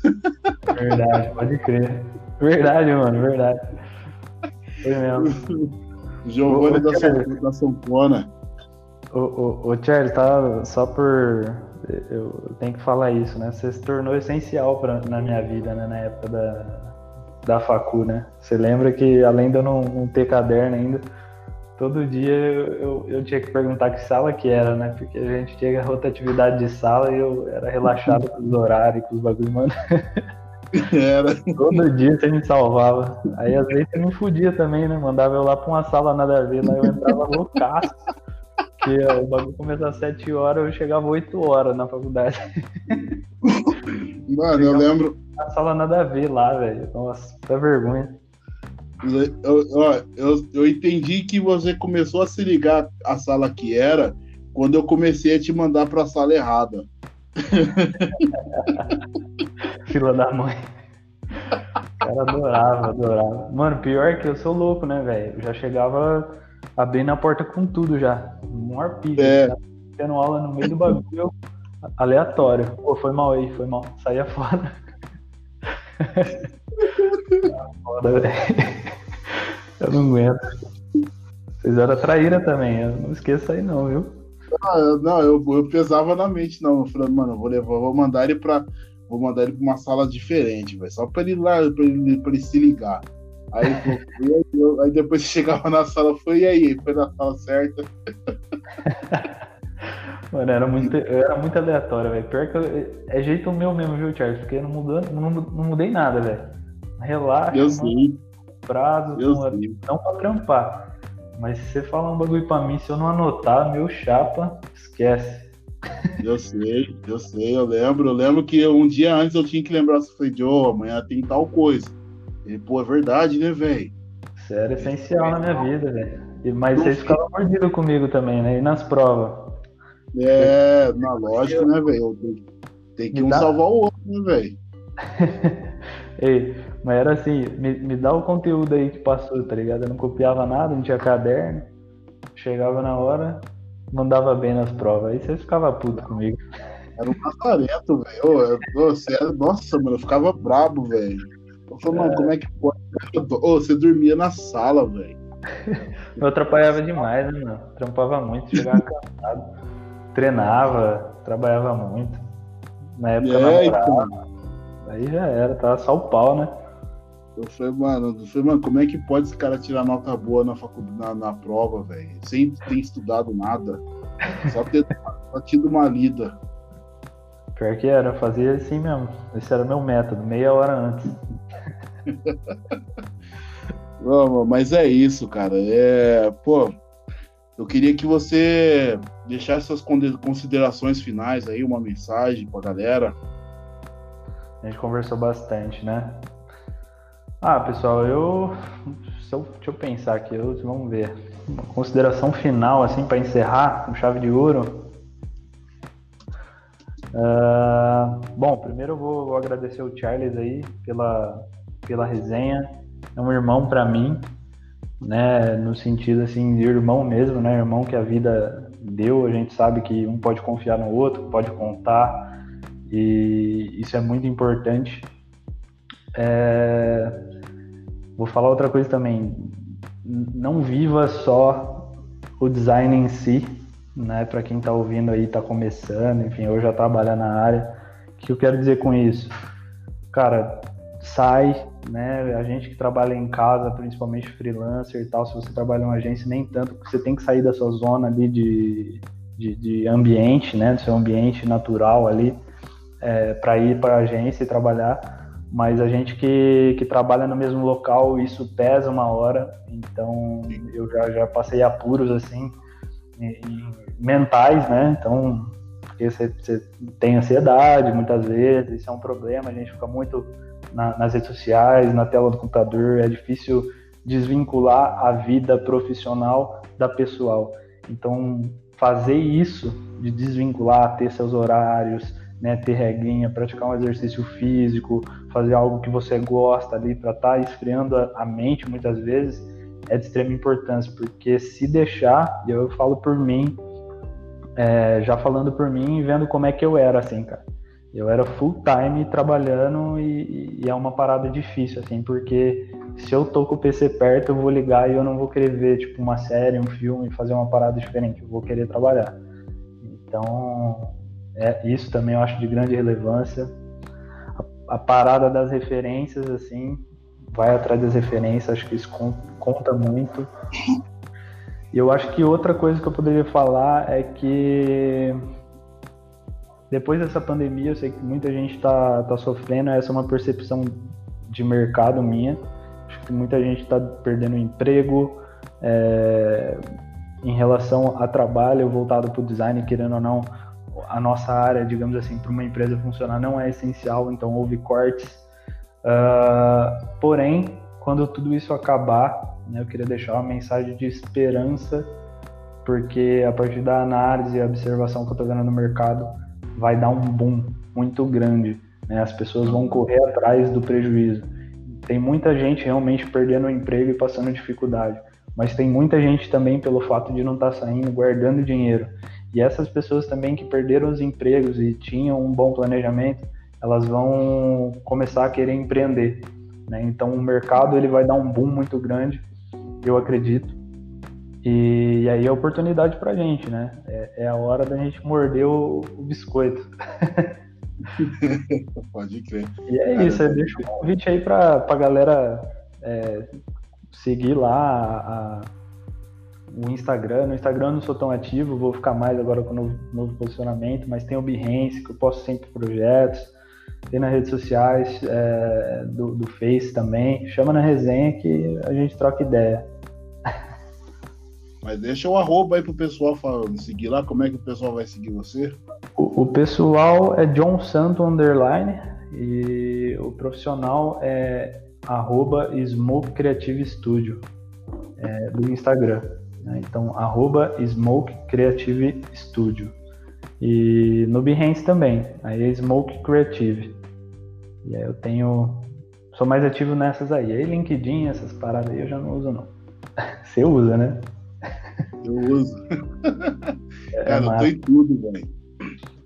Verdade, pode crer. Verdade, mano, verdade. Foi mesmo. Giovanni da, São, da Sampona. Ô, ô, ô Charlie, tá só por. Eu tenho que falar isso, né? Você se tornou essencial pra, na minha vida, né? Na época da, da facu, né? Você lembra que além de eu não, não ter caderno ainda, todo dia eu, eu, eu, tinha que perguntar que sala que era, né? Porque a gente tinha rotatividade de sala e eu era relaxado com os horários, com os bagulhos, mano. Era. Todo dia você me salvava. Aí às vezes você me fudia também, né? Mandava eu lá pra uma sala nada a ver, lá eu entrava loucaço. Porque ó, o bagulho começava às 7 horas, eu chegava 8 horas na faculdade. Mano, eu lembro. A sala nada a ver lá, velho. Nossa, puta vergonha. Eu, ó, eu, eu entendi que você começou a se ligar a sala que era quando eu comecei a te mandar pra sala errada. Fila da mãe. O cara adorava, adorava. Mano, pior que eu sou louco, né, velho? Já chegava abrindo a porta com tudo já. Um arpilho. É. Tá tendo aula no meio do bagulho aleatório. Pô, foi mal aí, foi mal. Saía fora. foda, velho. Eu não aguento. Vocês eram traíra também, eu não esqueça aí não, viu? Ah, não, eu, eu pesava na mente, não. Eu falei, mano, eu vou levar, vou mandar ele pra. Vou mandar ele pra uma sala diferente, velho. Só pra ele ir lá, pra ele, pra ele se ligar. Aí, pô, aí, depois chegava na sala, foi e aí? Foi na sala certa. Mano, era muito, era muito aleatório, velho. Pior que eu, é jeito meu mesmo, viu, Charles? Porque não, mudou, não, não mudei nada, velho. Relaxa, eu sei. prazo, eu não, sei. não pra trampar. Mas se você falar um bagulho pra mim, se eu não anotar, meu chapa, esquece. Eu sei, eu sei, eu lembro. Eu lembro que um dia antes eu tinha que lembrar se foi Joe, amanhã tem tal coisa. E, pô, é verdade, né, velho? Isso era essencial na minha vida, velho. Mas vocês ficavam mordidos comigo também, né? E nas provas. É, na lógica, né, velho? Tem que um dá... salvar o outro, né, velho? Ei, mas era assim, me, me dá o conteúdo aí que passou, tá ligado? Eu não copiava nada, não tinha caderno. Chegava na hora, mandava bem nas provas. Aí você ficava puto comigo. Era um lazarento, velho. Sério, nossa, mano, eu ficava brabo, velho. Eu falei, mano, como é que pode? Ô, você dormia na sala, velho. Eu atrapalhava demais, né, mano? Trampava muito, chegava cansado. Treinava, trabalhava muito. Na época é, namorava. Então... Aí já era, tava só o pau, né? Eu falei, mano, eu falei, mano, como é que pode esse cara tirar nota boa na, faculdade, na, na prova, velho? Sem ter estudado nada. Só ter só tido uma lida. Pior que era, eu fazia assim mesmo. Esse era meu método, meia hora antes. Não, mas é isso, cara. É, pô, eu queria que você deixasse suas considerações finais aí, uma mensagem pra galera. A gente conversou bastante, né? Ah, pessoal, eu. eu deixa eu pensar aqui, eu, vamos ver. Uma consideração final, assim, para encerrar com chave de ouro. Uh, bom, primeiro eu vou, vou, agradecer o Charles aí pela, pela resenha. É um irmão para mim, né? No sentido assim de irmão mesmo, né? Irmão que a vida deu. A gente sabe que um pode confiar no outro, pode contar, e isso é muito importante. É, Vou falar outra coisa também. Não viva só o design em si, né? Para quem está ouvindo aí, está começando, enfim, eu já trabalho na área. O que eu quero dizer com isso? Cara, sai, né? A gente que trabalha em casa, principalmente freelancer e tal, se você trabalha em uma agência, nem tanto, porque você tem que sair da sua zona ali de, de, de ambiente, né? Do seu ambiente natural ali, é, para ir para a agência e trabalhar mas a gente que, que trabalha no mesmo local, isso pesa uma hora, então eu já, já passei apuros assim, mentais, né? Então, porque você, tem ansiedade muitas vezes, isso é um problema, a gente fica muito na, nas redes sociais, na tela do computador, é difícil desvincular a vida profissional da pessoal. Então, fazer isso, de desvincular, ter seus horários, né, ter regrinha, praticar um exercício físico, fazer algo que você gosta ali para estar tá esfriando a, a, mente muitas vezes é de extrema importância, porque se deixar, e eu falo por mim, é, já falando por mim e vendo como é que eu era assim, cara. Eu era full time trabalhando e, e, é uma parada difícil, assim, porque se eu tô com o PC perto, eu vou ligar e eu não vou querer ver, tipo, uma série, um filme, fazer uma parada diferente, eu vou querer trabalhar. Então, é, isso também eu acho de grande relevância. A, a, parada das referências, assim, vai atrás das referências, acho que isso conta muito. E eu acho que outra coisa que eu poderia falar é que depois dessa pandemia, eu sei que muita gente está tá sofrendo, essa é uma percepção de mercado minha. Acho que muita gente está perdendo emprego. É, em relação a trabalho voltado para o design, querendo ou não, a nossa área, digamos assim, para uma empresa funcionar não é essencial, então houve cortes. Uh, porém, quando tudo isso acabar, né, eu queria deixar uma mensagem de esperança, porque a partir da análise e observação que eu estou vendo no mercado, vai dar um boom muito grande. Né? As pessoas vão correr atrás do prejuízo. Tem muita gente realmente perdendo o emprego e passando dificuldade, mas tem muita gente também pelo fato de não estar tá saindo, guardando dinheiro. E essas pessoas também que perderam os empregos e tinham um bom planejamento, elas vão começar a querer empreender. Né? Então o mercado ele vai dar um boom muito grande, eu acredito. E, e aí é oportunidade para a gente, né? É, é, a hora da gente morder o, o biscoito. Pode crer. E é Cara, isso, eu deixo um convite aí para a galera é, seguir lá a, o Instagram. No Instagram eu não sou tão ativo, vou ficar mais agora com o novo, novo posicionamento, mas tem o Behance, que eu posto sempre projetos. Tem nas redes sociais é, do, do Face também. Chama na resenha que a gente troca ideia. Mas deixa o arroba aí pro pessoal falando, seguir lá, como é que o pessoal vai seguir você? O, o pessoal é John Santo Underline e o profissional é arroba Smoke Creative Studio é, do Instagram. Né? Então, arroba Smoke Creative Studio. E no Behance também, aí é Smoke Creative. E aí eu tenho. Sou mais ativo nessas aí. Aí LinkedIn, essas paradas aí eu já não uso não. Você usa, né? Eu uso. É Cara, eu tô em tudo, velho.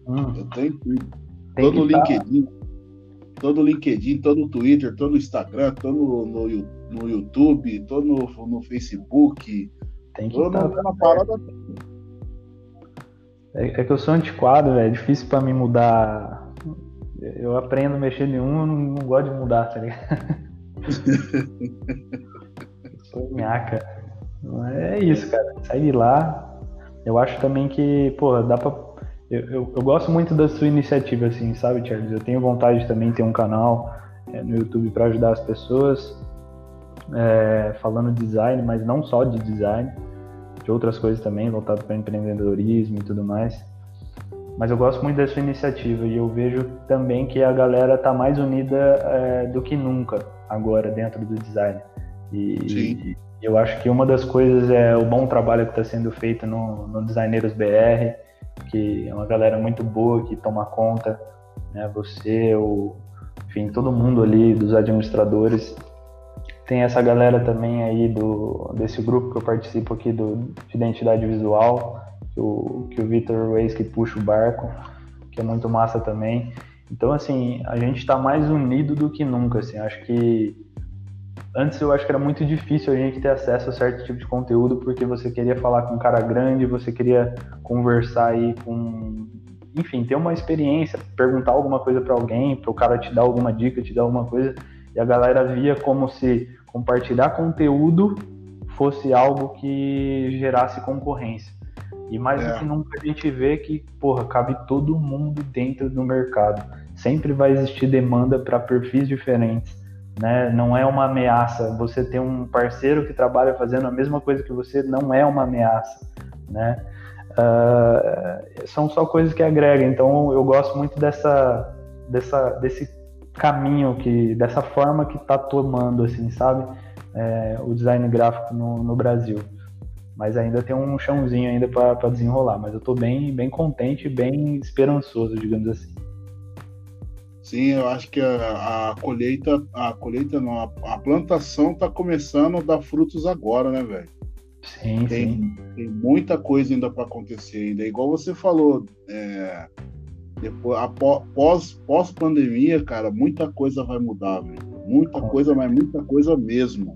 Hum. Eu tô em tudo. Tem tô no tá. LinkedIn. Tô no LinkedIn, tô no Twitter, tô no Instagram, tô no, no, no YouTube, tô no, no Facebook. Tem que tô tá, na parada. É, é, que eu sou antiquado, velho. É difícil pra mim mudar. Eu aprendo a mexer em um, eu não, não gosto de mudar, tá ligado? sou minhaca. É isso, cara. Segue lá. Eu acho também que, pô, dá pra. Eu, eu, eu, gosto muito da sua iniciativa, assim, sabe, Charles? Eu tenho vontade de também ter um canal é, no YouTube para ajudar as pessoas, é, falando design, mas não só de design, de outras coisas também, voltado para empreendedorismo e tudo mais. Mas eu gosto muito da sua iniciativa e eu vejo também que a galera tá mais unida é, do que nunca agora dentro do design. E, Sim. Eu acho que uma das coisas é o bom trabalho que está sendo feito no, no Designeiros BR, que é uma galera muito boa que toma conta, né? Você, o, enfim, todo mundo ali dos administradores. Tem essa galera também aí do desse grupo que eu participo aqui do de identidade visual, que o, que o Vitor Reis que puxa o barco, que é muito massa também. Então, assim, a gente está mais unido do que nunca, assim. Acho que Antes eu acho que era muito difícil a gente ter acesso a certo tipo de conteúdo porque você queria falar com um cara grande, você queria conversar aí com, enfim, ter uma experiência, perguntar alguma coisa para alguém, para o cara te dar alguma dica, te dar alguma coisa, e a galera via como se compartilhar conteúdo fosse algo que gerasse concorrência. E mais é. do que nunca a gente vê que, porra, cabe todo mundo dentro do mercado. Sempre vai existir demanda para perfis diferentes né? Não é uma ameaça. Você ter um parceiro que trabalha fazendo a mesma coisa que você não é uma ameaça, né? Uh, são só coisas que agregam. Então eu gosto muito dessa, dessa, desse caminho que, dessa forma que está tomando, assim, sabe? É, o design gráfico no, no, Brasil. Mas ainda tem um chãozinho ainda para desenrolar. Mas eu estou bem, bem contente, bem esperançoso, digamos assim. Sim, eu acho que a, a colheita, a colheita não, a, a plantação está começando a dar frutos agora, né, velho? Sim, tem, sim. Tem muita coisa ainda para acontecer ainda. Igual você falou, é, depois, após, pós pandemia, cara, muita coisa vai mudar, velho. Muita Com coisa, mas muita coisa mesmo.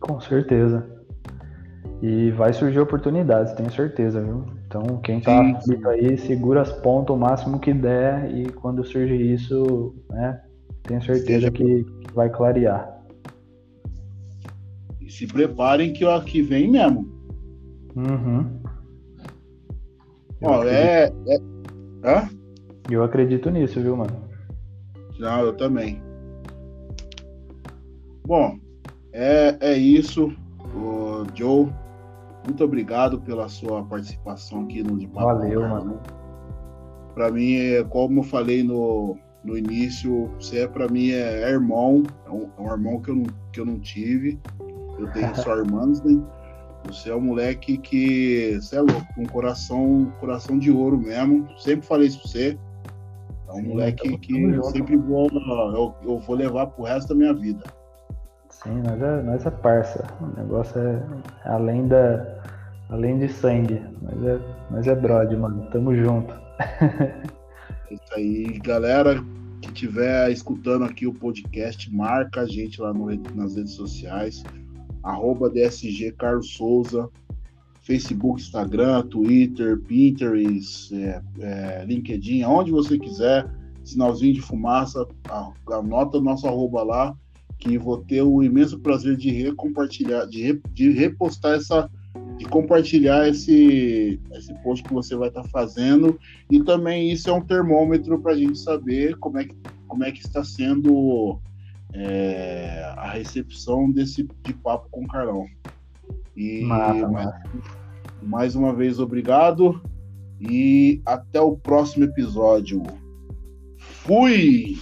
Com certeza. E vai surgir oportunidades, tenho certeza, viu? Então, quem está aflito aí, segura as pontas o máximo que der e quando surge isso, né, tenho certeza que vai clarear. E se preparem que o aqui vem mesmo. Uhum. Ó, é, é. Hã? Eu acredito nisso, viu, mano? Não, eu também. Bom, é, é isso, o Joe. Muito obrigado pela sua participação aqui no De Papo Valeu, mano. Para mim, é, como eu falei no, no início, você é para mim é, é irmão, é um, é um, irmão que eu, não, que eu não tive. Eu tenho só irmãs, né? Você é um moleque que, você é louco, com um coração, coração de ouro mesmo. Sempre falei isso pra você. É um Sim, moleque que eu sempre vou, eu, eu vou levar pro resto da minha vida. Sim, nós é, nós é parça. O negócio é além da. Além de sangue. Nós é, nós é brother, mano. Tamo junto. É isso aí, galera que estiver escutando aqui o podcast, marca a gente lá no, nas redes sociais. Arroba DSG Carlos Souza, Facebook, Instagram, Twitter, Pinterest, é, é, LinkedIn, aonde você quiser, sinalzinho de fumaça, anota nosso arroba lá que vou ter o imenso prazer de recompartilhar, de, re, de repostar essa, de compartilhar esse, esse post que você vai estar tá fazendo. E também isso é um termômetro para a gente saber como é que, como é que está sendo é, a recepção desse de papo com o Carlão. E massa, mais, mais uma vez, obrigado. E até o próximo episódio. Fui!